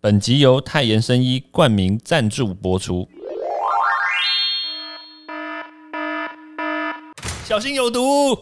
本集由泰妍生医冠名赞助播出。小心有毒！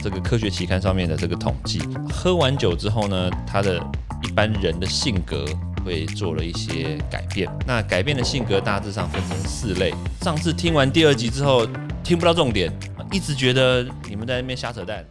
这个科学期刊上面的这个统计，喝完酒之后呢，他的一般人的性格会做了一些改变。那改变的性格大致上分成四类。上次听完第二集之后，听不到重点，一直觉得你们在那边瞎扯淡。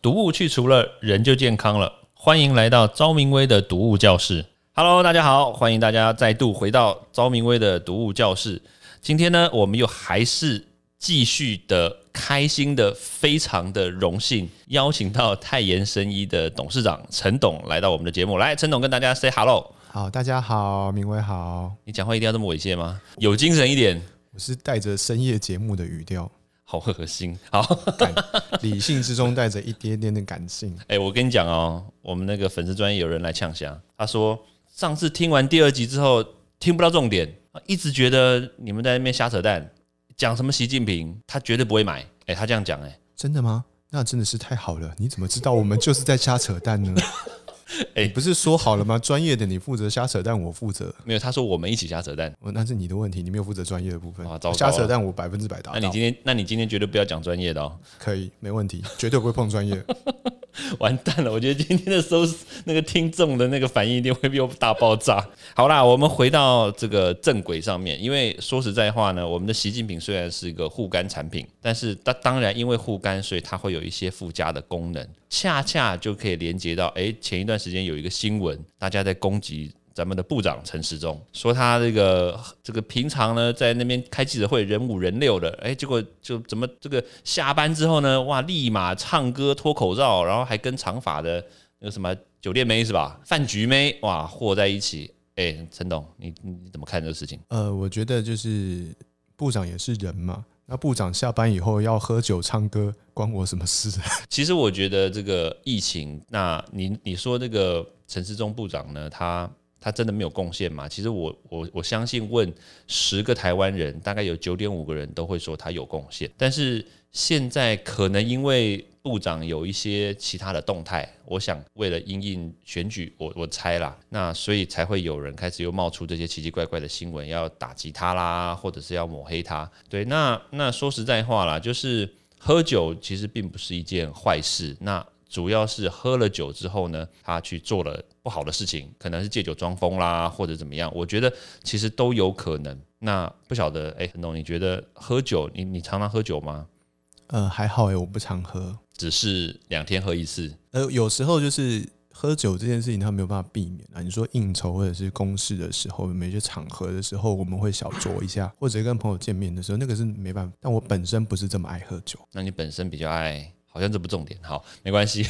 毒物去除了，人就健康了。欢迎来到昭明威的读物教室。Hello，大家好，欢迎大家再度回到昭明威的读物教室。今天呢，我们又还是继续的开心的，非常的荣幸，邀请到泰妍生医的董事长陈董来到我们的节目。来，陈董跟大家 say hello。好，大家好，明威好。你讲话一定要这么猥亵吗？有精神一点。我是带着深夜节目的语调。好恶心，好感，理性之中带着一点点的感性。哎，我跟你讲哦，我们那个粉丝专业有人来呛香，他说上次听完第二集之后听不到重点，一直觉得你们在那边瞎扯淡，讲什么习近平，他绝对不会买。哎，他这样讲，哎，真的吗？那真的是太好了。你怎么知道我们就是在瞎扯淡呢？哎，不是说好了吗？专业的你负责瞎扯淡，我负责。没有，他说我们一起瞎扯淡。那是你的问题，你没有负责专业的部分。瞎扯淡，我百分之百答。那你今天，那你今天绝对不要讲专业的哦。可以，没问题，绝对不会碰专业。完蛋了，我觉得今天的收那个听众的那个反应一定会比我大爆炸。好啦，我们回到这个正轨上面，因为说实在话呢，我们的习近平虽然是一个护肝产品，但是它当然因为护肝，所以它会有一些附加的功能，恰恰就可以连接到，哎，前一段时间有一个新闻，大家在攻击。咱们的部长陈时中说他这个这个平常呢在那边开记者会人五人六的，哎，结果就怎么这个下班之后呢，哇，立马唱歌脱口罩，然后还跟长发的那个什么酒店妹是吧，饭局妹哇和在一起，哎，陈董你你怎么看这个事情？呃，我觉得就是部长也是人嘛，那部长下班以后要喝酒唱歌，关我什么事？其实我觉得这个疫情，那你你说这个陈时中部长呢，他。他真的没有贡献吗？其实我我我相信，问十个台湾人，大概有九点五个人都会说他有贡献。但是现在可能因为部长有一些其他的动态，我想为了因应选举，我我猜啦，那所以才会有人开始又冒出这些奇奇怪怪的新闻，要打击他啦，或者是要抹黑他。对，那那说实在话啦，就是喝酒其实并不是一件坏事。那主要是喝了酒之后呢，他去做了不好的事情，可能是借酒装疯啦，或者怎么样。我觉得其实都有可能。那不晓得，哎，陈董，你觉得喝酒，你你常常喝酒吗？呃，还好哎，我不常喝，只是两天喝一次。呃，有时候就是喝酒这件事情，他没有办法避免啊。你说应酬或者是公事的时候，某些场合的时候，我们会小酌一下，或者跟朋友见面的时候，那个是没办法。但我本身不是这么爱喝酒。那你本身比较爱？好像这不重点，好，没关系。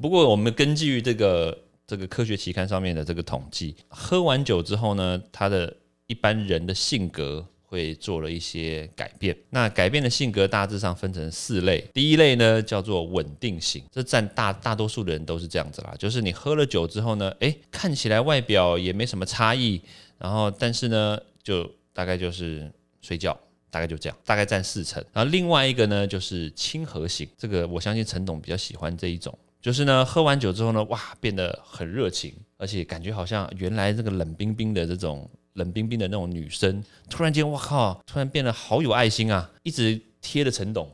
不过我们根据这个这个科学期刊上面的这个统计，喝完酒之后呢，他的一般人的性格会做了一些改变。那改变的性格大致上分成四类。第一类呢叫做稳定型，这占大大多数的人都是这样子啦，就是你喝了酒之后呢，诶，看起来外表也没什么差异，然后但是呢，就大概就是睡觉。大概就这样，大概占四成。然后另外一个呢，就是亲和型，这个我相信陈董比较喜欢这一种，就是呢，喝完酒之后呢，哇，变得很热情，而且感觉好像原来这个冷冰冰的这种冷冰冰的那种女生，突然间，哇靠，突然变得好有爱心啊，一直贴着陈董。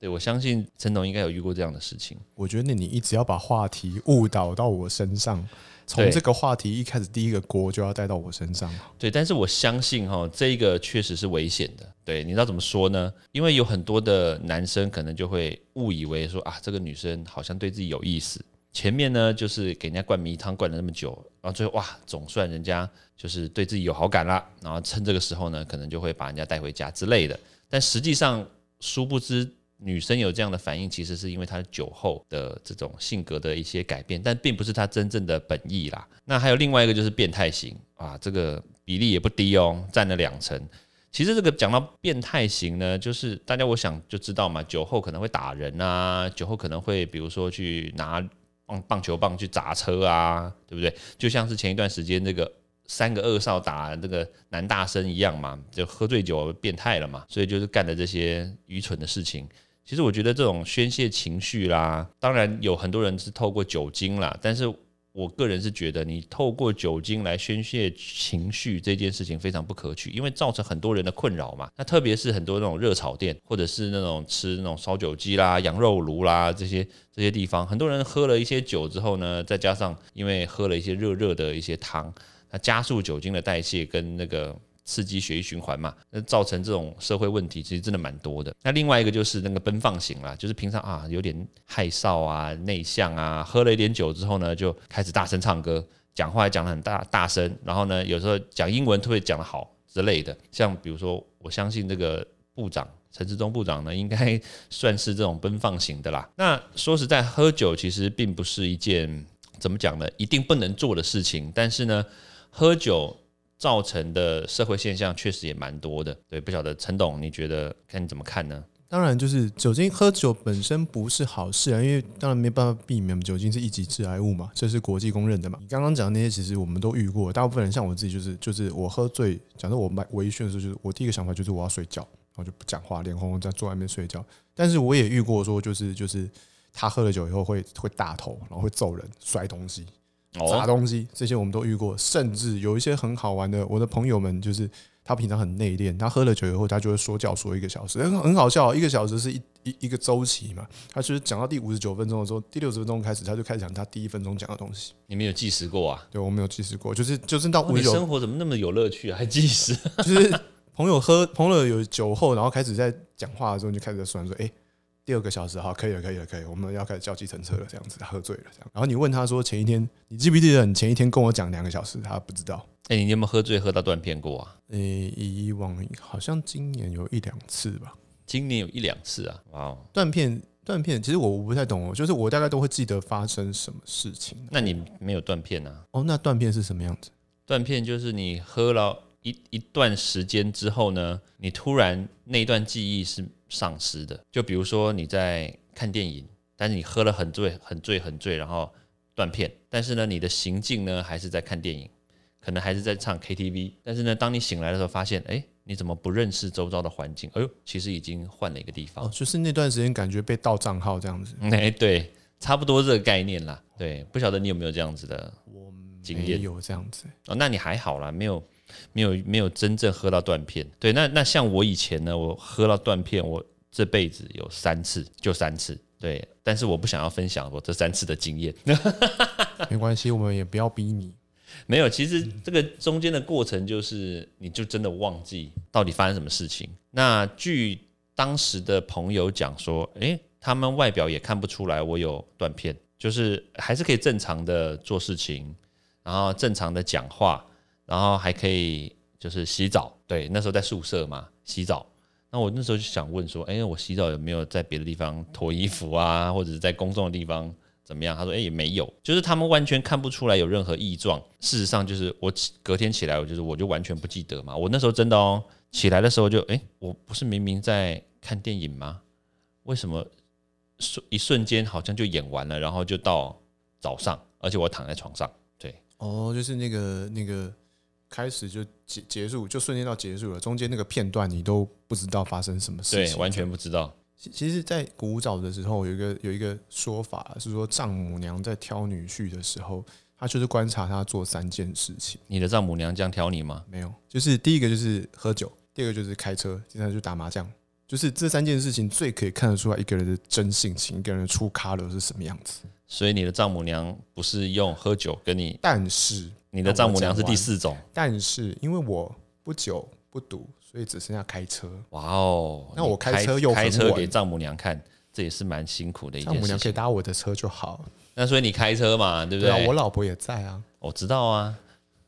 对我相信陈董应该有遇过这样的事情。我觉得你一直要把话题误导到我身上。从这个话题一开始，第一个锅就要带到我身上。对，但是我相信哈，这一个确实是危险的。对，你知道怎么说呢？因为有很多的男生可能就会误以为说啊，这个女生好像对自己有意思。前面呢，就是给人家灌迷汤灌了那么久，然后最后哇，总算人家就是对自己有好感了。然后趁这个时候呢，可能就会把人家带回家之类的。但实际上，殊不知。女生有这样的反应，其实是因为她酒后的这种性格的一些改变，但并不是她真正的本意啦。那还有另外一个就是变态型啊，这个比例也不低哦，占了两成。其实这个讲到变态型呢，就是大家我想就知道嘛，酒后可能会打人啊，酒后可能会比如说去拿棒棒球棒去砸车啊，对不对？就像是前一段时间这个。三个恶少打那个男大生一样嘛，就喝醉酒变态了嘛，所以就是干的这些愚蠢的事情。其实我觉得这种宣泄情绪啦，当然有很多人是透过酒精啦，但是我个人是觉得，你透过酒精来宣泄情绪这件事情非常不可取，因为造成很多人的困扰嘛。那特别是很多那种热炒店，或者是那种吃那种烧酒鸡啦、羊肉炉啦这些这些地方，很多人喝了一些酒之后呢，再加上因为喝了一些热热的一些汤，那加速酒精的代谢跟那个。刺激血液循环嘛，那造成这种社会问题，其实真的蛮多的。那另外一个就是那个奔放型啦，就是平常啊有点害臊啊、内向啊，喝了一点酒之后呢，就开始大声唱歌，讲话讲得很大大声，然后呢，有时候讲英文特别讲得好之类的。像比如说，我相信这个部长陈志忠部长呢，应该算是这种奔放型的啦。那说实在，喝酒其实并不是一件怎么讲呢，一定不能做的事情，但是呢，喝酒。造成的社会现象确实也蛮多的，对，不晓得陈董你觉得看你怎么看呢？当然，就是酒精喝酒本身不是好事啊，因为当然没办法避免酒精是一级致癌物嘛，这是国际公认的嘛。你刚刚讲的那些，其实我们都遇过，大部分人像我自己，就是就是我喝醉，假设我买微醺的时候，就是我第一个想法就是我要睡觉，然后就不讲话，脸红红在坐外面睡觉。但是我也遇过说，就是就是他喝了酒以后会会大头，然后会揍人、摔东西。砸东西，这些我们都遇过，甚至有一些很好玩的。我的朋友们就是他平常很内敛，他喝了酒以后，他就会说教说一个小时，很很好笑。一个小时是一 一一个周期嘛，他就是讲到第五十九分钟的时候，第六十分钟开始，他就开始讲他第一分钟讲的东西。你没有计时过啊？对，我没有计时过，就是就是到五十九。生活怎么那么有乐趣啊？还计时？就是朋友喝朋友有酒后，然后开始在讲话的时候，就开始算说，哎。第二个小时好，可以了，可以了，可以，我们要开始叫计程车了，这样子，他喝醉了，这样。然后你问他说，前一天你记不记得你前一天跟我讲两个小时？他不知道。哎，你有没有喝醉喝到断片过啊？诶，以往好像今年有一两次吧。今年有一两次啊？哇，断片，断片，其实我我不太懂哦，就是我大概都会记得发生什么事情。那你没有断片啊？哦，那断片是什么样子？断片就是你喝了一一段时间之后呢，你突然那段记忆是。丧失的，就比如说你在看电影，但是你喝了很醉、很醉、很醉，然后断片。但是呢，你的行径呢还是在看电影，可能还是在唱 KTV。但是呢，当你醒来的时候，发现，哎，你怎么不认识周遭的环境？哎呦，其实已经换了一个地方。哦，就是那段时间感觉被盗账号这样子。哎，对，差不多这个概念啦。对，不晓得你有没有这样子的经验？有这样子。哦，那你还好啦，没有。没有没有真正喝到断片，对，那那像我以前呢，我喝到断片，我这辈子有三次，就三次，对，但是我不想要分享我这三次的经验，没关系，我们也不要逼你，没有，其实这个中间的过程就是，你就真的忘记到底发生什么事情。那据当时的朋友讲说，诶，他们外表也看不出来我有断片，就是还是可以正常的做事情，然后正常的讲话。然后还可以就是洗澡，对，那时候在宿舍嘛，洗澡。那我那时候就想问说，哎，我洗澡有没有在别的地方脱衣服啊，或者是在公众的地方怎么样？他说，哎，也没有，就是他们完全看不出来有任何异状。事实上，就是我隔天起来，我就是我就完全不记得嘛。我那时候真的哦，起来的时候就，哎，我不是明明在看电影吗？为什么瞬一瞬间好像就演完了，然后就到早上，而且我躺在床上，对，哦，就是那个那个。开始就结结束，就瞬间到结束了。中间那个片段你都不知道发生什么事情，对，完全不知道。其其实，在古早的时候，有一个有一个说法是说，丈母娘在挑女婿的时候，她就是观察他做三件事情。你的丈母娘这样挑你吗？没有，就是第一个就是喝酒，第二个就是开车，第三个就打麻将。就是这三件事情最可以看得出来一个人的真性情，一个人的出咖了是什么样子。所以你的丈母娘不是用喝酒跟你，但是。你的丈母娘是第四种，但是因为我不酒不赌，所以只剩下开车。哇哦，那我开车又开车给丈母娘看，这也是蛮辛苦的一件事。丈母娘可以搭我的车就好。那所以你开车嘛，对不对？我老婆也在啊。我知道啊，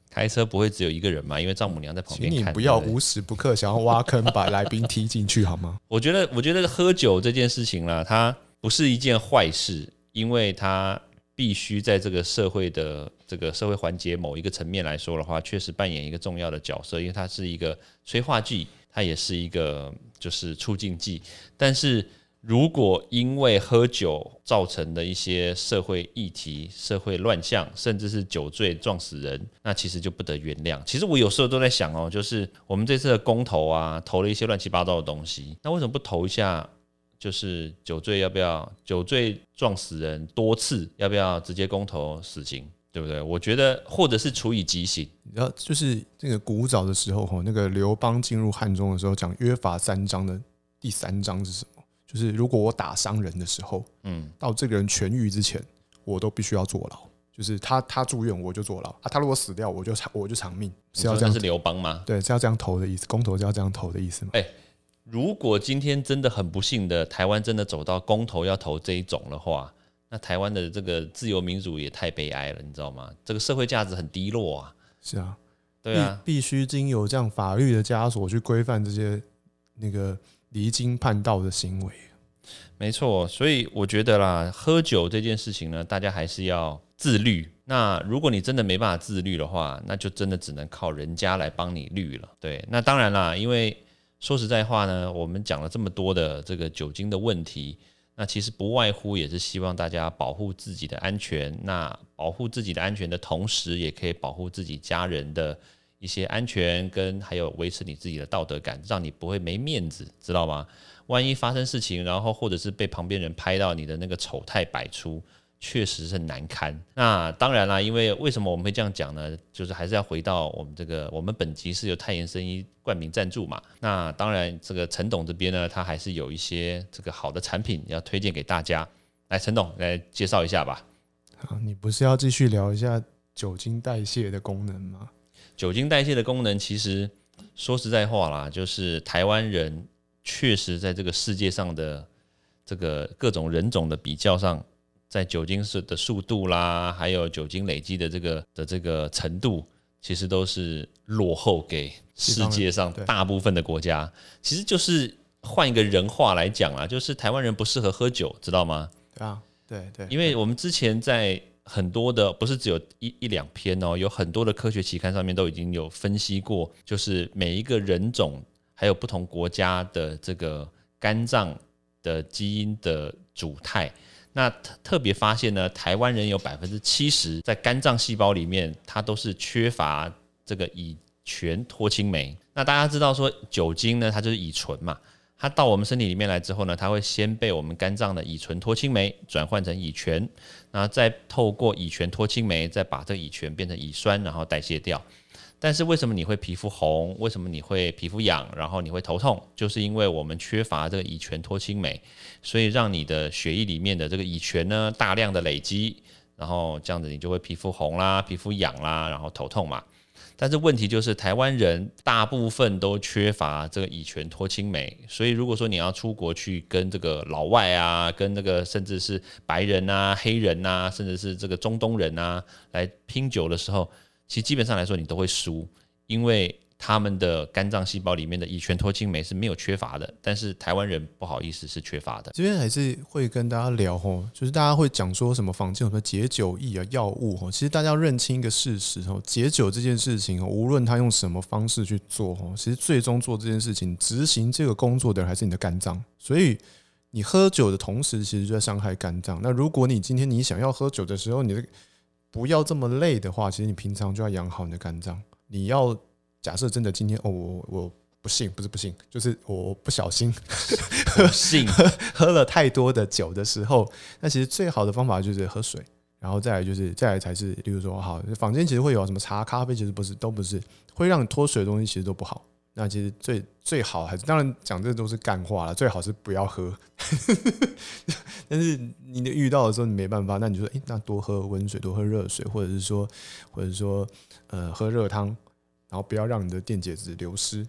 开车不会只有一个人嘛，因为丈母娘在旁边。请你不要无时不刻想要挖坑把来宾踢进去好吗？我觉得，我觉得喝酒这件事情啦，它不是一件坏事，因为它。必须在这个社会的这个社会环节某一个层面来说的话，确实扮演一个重要的角色，因为它是一个催化剂，它也是一个就是促进剂。但是如果因为喝酒造成的一些社会议题、社会乱象，甚至是酒醉撞死人，那其实就不得原谅。其实我有时候都在想哦，就是我们这次的公投啊，投了一些乱七八糟的东西，那为什么不投一下？就是酒醉要不要酒醉撞死人多次，要不要直接公投死刑？对不对？我觉得或者是处以极刑。然后，就是这个古早的时候哈，那个刘邦进入汉中的时候，讲约法三章的第三章是什么？就是如果我打伤人的时候，嗯，到这个人痊愈之前，我都必须要坐牢。就是他他住院我就坐牢啊，他如果死掉我就偿我就偿命，是要这样是刘邦吗？对，是要这样投的意思，公投是要这样投的意思吗？如果今天真的很不幸的，台湾真的走到公投要投这一种的话，那台湾的这个自由民主也太悲哀了，你知道吗？这个社会价值很低落啊。是啊，对啊，必必须经由这样法律的枷锁去规范这些那个离经叛道的行为。没错。所以我觉得啦，喝酒这件事情呢，大家还是要自律。那如果你真的没办法自律的话，那就真的只能靠人家来帮你律了。对，那当然啦，因为说实在话呢，我们讲了这么多的这个酒精的问题，那其实不外乎也是希望大家保护自己的安全。那保护自己的安全的同时，也可以保护自己家人的一些安全，跟还有维持你自己的道德感，让你不会没面子，知道吗？万一发生事情，然后或者是被旁边人拍到你的那个丑态百出，确实是很难堪。那当然啦，因为为什么我们会这样讲呢？就是还是要回到我们这个，我们本集是由泰妍生医冠名赞助嘛。那当然，这个陈董这边呢，他还是有一些这个好的产品要推荐给大家。来，陈董来介绍一下吧。好，你不是要继续聊一下酒精代谢的功能吗？酒精代谢的功能，其实说实在话啦，就是台湾人确实在这个世界上的这个各种人种的比较上，在酒精是的速度啦，还有酒精累积的这个的这个程度，其实都是落后给世界上大部分的国家。其实就是换一个人话来讲啊，就是台湾人不适合喝酒，知道吗？对啊，对对，因为我们之前在很多的不是只有一一两篇哦，有很多的科学期刊上面都已经有分析过，就是每一个人种还有不同国家的这个肝脏的基因的主态。那特特别发现呢，台湾人有百分之七十在肝脏细胞里面，它都是缺乏这个乙醛脱氢酶。那大家知道说酒精呢，它就是乙醇嘛，它到我们身体里面来之后呢，它会先被我们肝脏的乙醇脱氢酶转换成乙醛，然后再透过乙醛脱氢酶再把这乙醛变成乙酸，然后代谢掉。但是为什么你会皮肤红？为什么你会皮肤痒？然后你会头痛？就是因为我们缺乏这个乙醛脱氢酶，所以让你的血液里面的这个乙醛呢大量的累积，然后这样子你就会皮肤红啦、皮肤痒啦，然后头痛嘛。但是问题就是台湾人大部分都缺乏这个乙醛脱氢酶，所以如果说你要出国去跟这个老外啊，跟这个甚至是白人啊、黑人啊，甚至是这个中东人啊来拼酒的时候，其实基本上来说你都会输，因为他们的肝脏细胞里面的乙醛脱氢酶是没有缺乏的，但是台湾人不好意思是缺乏的。这边还是会跟大家聊吼，就是大家会讲说什么坊间有什么解酒液啊、药物吼，其实大家要认清一个事实吼，解酒这件事情哦，无论他用什么方式去做吼，其实最终做这件事情、执行这个工作的人还是你的肝脏，所以你喝酒的同时，其实就在伤害肝脏。那如果你今天你想要喝酒的时候，你的不要这么累的话，其实你平常就要养好你的肝脏。你要假设真的今天哦，我我不幸不是不幸，就是我不小心 信 喝了太多的酒的时候，那其实最好的方法就是喝水，然后再来就是再来才是，例如说好，坊间其实会有什么茶、咖啡，其实不是都不是会让你脱水的东西，其实都不好。那其实最最好还是，当然讲这都是干话了，最好是不要喝。但是你遇到的时候你没办法，那你就说，诶，那多喝温水，多喝热水，或者是说，或者说，呃，喝热汤，然后不要让你的电解质流失。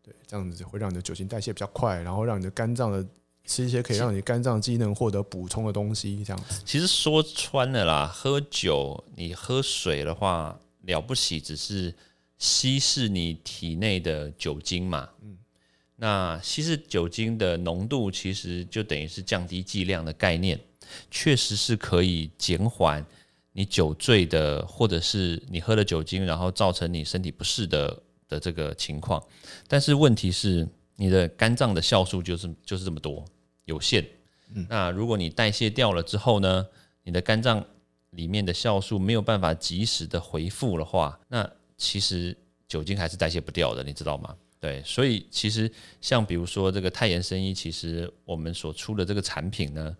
对，这样子会让你的酒精代谢比较快，然后让你的肝脏的吃一些可以让你肝脏机能获得补充的东西，这样子。其实说穿了啦，喝酒你喝水的话，了不起只是稀释你体内的酒精嘛。嗯，那稀释酒精的浓度，其实就等于是降低剂量的概念，确实是可以减缓你酒醉的，或者是你喝了酒精，然后造成你身体不适的的这个情况。但是问题是，你的肝脏的酵素就是就是这么多，有限。嗯那如果你代谢掉了之后呢，你的肝脏里面的酵素没有办法及时的回复的话，那其实酒精还是代谢不掉的，你知道吗？对，所以其实像比如说这个泰妍生医，其实我们所出的这个产品呢，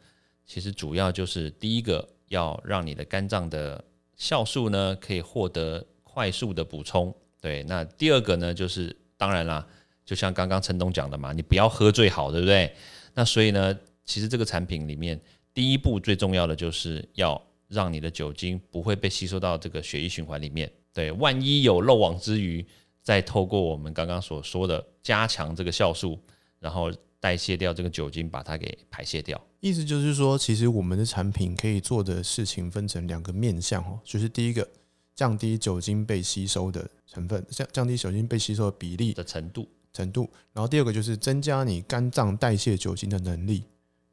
其实主要就是第一个要让你的肝脏的酵素呢可以获得快速的补充。对，那第二个呢，就是当然啦，就像刚刚陈董讲的嘛，你不要喝最好，对不对？那所以呢，其实这个产品里面，第一步最重要的就是要让你的酒精不会被吸收到这个血液循环里面。对，万一有漏网之鱼，再透过我们刚刚所说的加强这个酵素，然后代谢掉这个酒精，把它给排泄掉。意思就是说，其实我们的产品可以做的事情分成两个面向哦，就是第一个。降低酒精被吸收的成分，降降低酒精被吸收的比例的程度程度。然后第二个就是增加你肝脏代谢酒精的能力，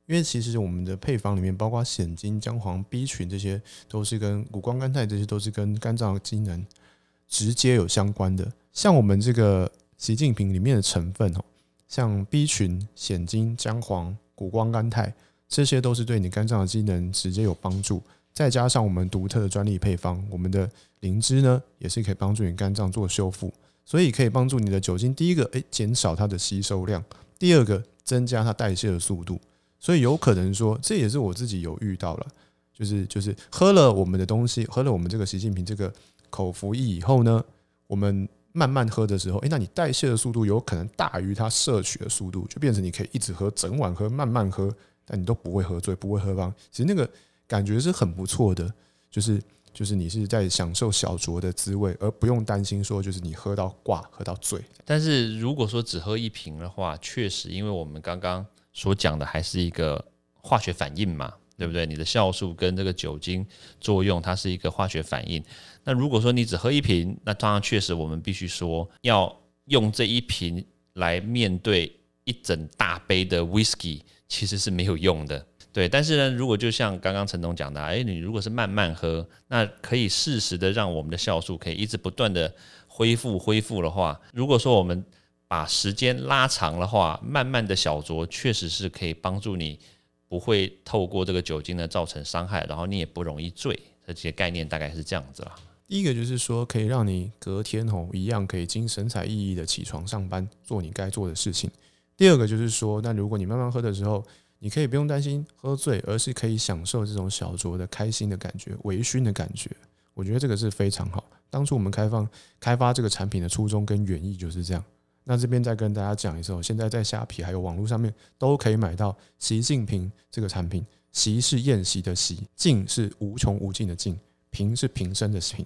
因为其实我们的配方里面包括鲜精、姜黄、B 群这些，都是跟谷胱甘肽这些都是跟肝脏机能直接有相关的。像我们这个习近平里面的成分哦，像 B 群、鲜精、姜黄、谷胱甘肽，这些都是对你肝脏的机能直接有帮助。再加上我们独特的专利配方，我们的灵芝呢，也是可以帮助你肝脏做修复，所以可以帮助你的酒精，第一个，诶减少它的吸收量；第二个，增加它代谢的速度。所以有可能说，这也是我自己有遇到了，就是就是喝了我们的东西，喝了我们这个习近平这个口服液以后呢，我们慢慢喝的时候，诶，那你代谢的速度有可能大于它摄取的速度，就变成你可以一直喝，整晚喝，慢慢喝，但你都不会喝醉，不会喝方。其实那个。感觉是很不错的，就是就是你是在享受小酌的滋味，而不用担心说就是你喝到挂、喝到醉。但是如果说只喝一瓶的话，确实，因为我们刚刚所讲的还是一个化学反应嘛，对不对？你的酵素跟这个酒精作用，它是一个化学反应。那如果说你只喝一瓶，那当然确实我们必须说要用这一瓶来面对一整大杯的 whisky，其实是没有用的。对，但是呢，如果就像刚刚陈总讲的，哎，你如果是慢慢喝，那可以适时的让我们的酵素可以一直不断的恢复恢复的话，如果说我们把时间拉长的话，慢慢的小酌确实是可以帮助你不会透过这个酒精呢造成伤害，然后你也不容易醉。这些概念大概是这样子啦。第一个就是说，可以让你隔天吼一样可以精神采奕奕的起床上班，做你该做的事情。第二个就是说，那如果你慢慢喝的时候，你可以不用担心喝醉，而是可以享受这种小酌的开心的感觉、微醺的感觉。我觉得这个是非常好。当初我们开放开发这个产品的初衷跟原意就是这样。那这边再跟大家讲一次，现在在虾皮还有网络上面都可以买到习近平这个产品。习是宴席的席，尽是无穷无尽的尽，平是平生的平。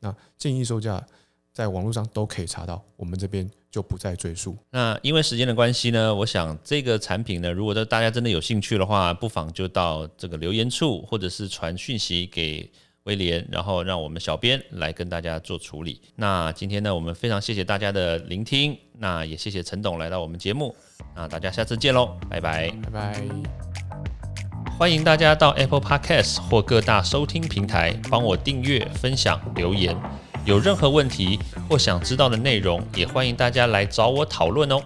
那建议售价。在网络上都可以查到，我们这边就不再赘述。那因为时间的关系呢，我想这个产品呢，如果大家真的有兴趣的话，不妨就到这个留言处，或者是传讯息给威廉，然后让我们小编来跟大家做处理。那今天呢，我们非常谢谢大家的聆听，那也谢谢陈董来到我们节目。那大家下次见喽，拜拜，拜拜。欢迎大家到 Apple Podcast 或各大收听平台帮我订阅、分享、留言。有任何问题或想知道的内容，也欢迎大家来找我讨论哦。